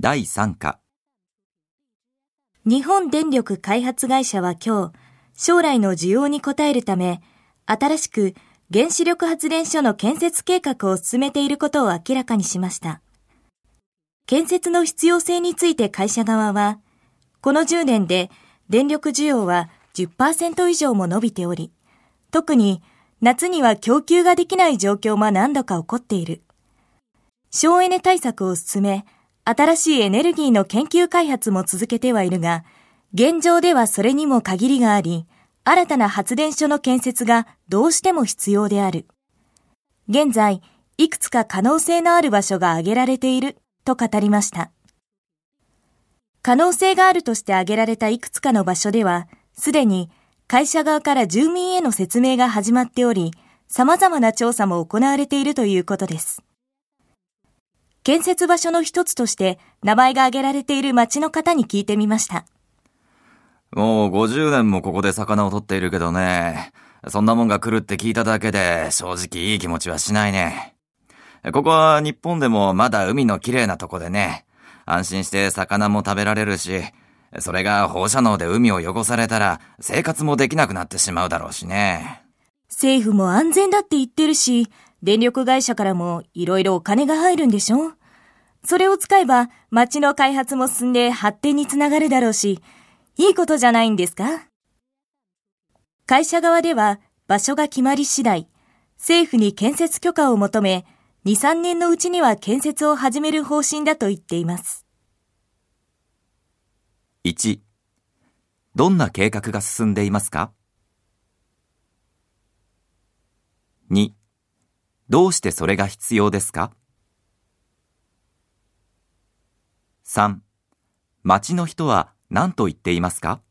第3課日本電力開発会社は今日、将来の需要に応えるため、新しく原子力発電所の建設計画を進めていることを明らかにしました。建設の必要性について会社側は、この10年で電力需要は10%以上も伸びており、特に夏には供給ができない状況も何度か起こっている。省エネ対策を進め、新しいエネルギーの研究開発も続けてはいるが、現状ではそれにも限りがあり、新たな発電所の建設がどうしても必要である。現在、いくつか可能性のある場所が挙げられていると語りました。可能性があるとして挙げられたいくつかの場所では、すでに会社側から住民への説明が始まっており、様々な調査も行われているということです。建設場所の一つとして名前が挙げられている町の方に聞いてみました。もう50年もここで魚を取っているけどね。そんなもんが来るって聞いただけで正直いい気持ちはしないね。ここは日本でもまだ海の綺麗なとこでね。安心して魚も食べられるし、それが放射能で海を汚されたら生活もできなくなってしまうだろうしね。政府も安全だって言ってるし、電力会社からも色々お金が入るんでしょ？それを使えば街の開発も進んで発展につながるだろうし、いいことじゃないんですか？会社側では場所が決まり次第、政府に建設許可を求め、2、3年のうちには建設を始める方針だと言っています。1、どんな計画が進んでいますか ?2、どうしてそれが必要ですか？?3、町の人は何と言っていますか？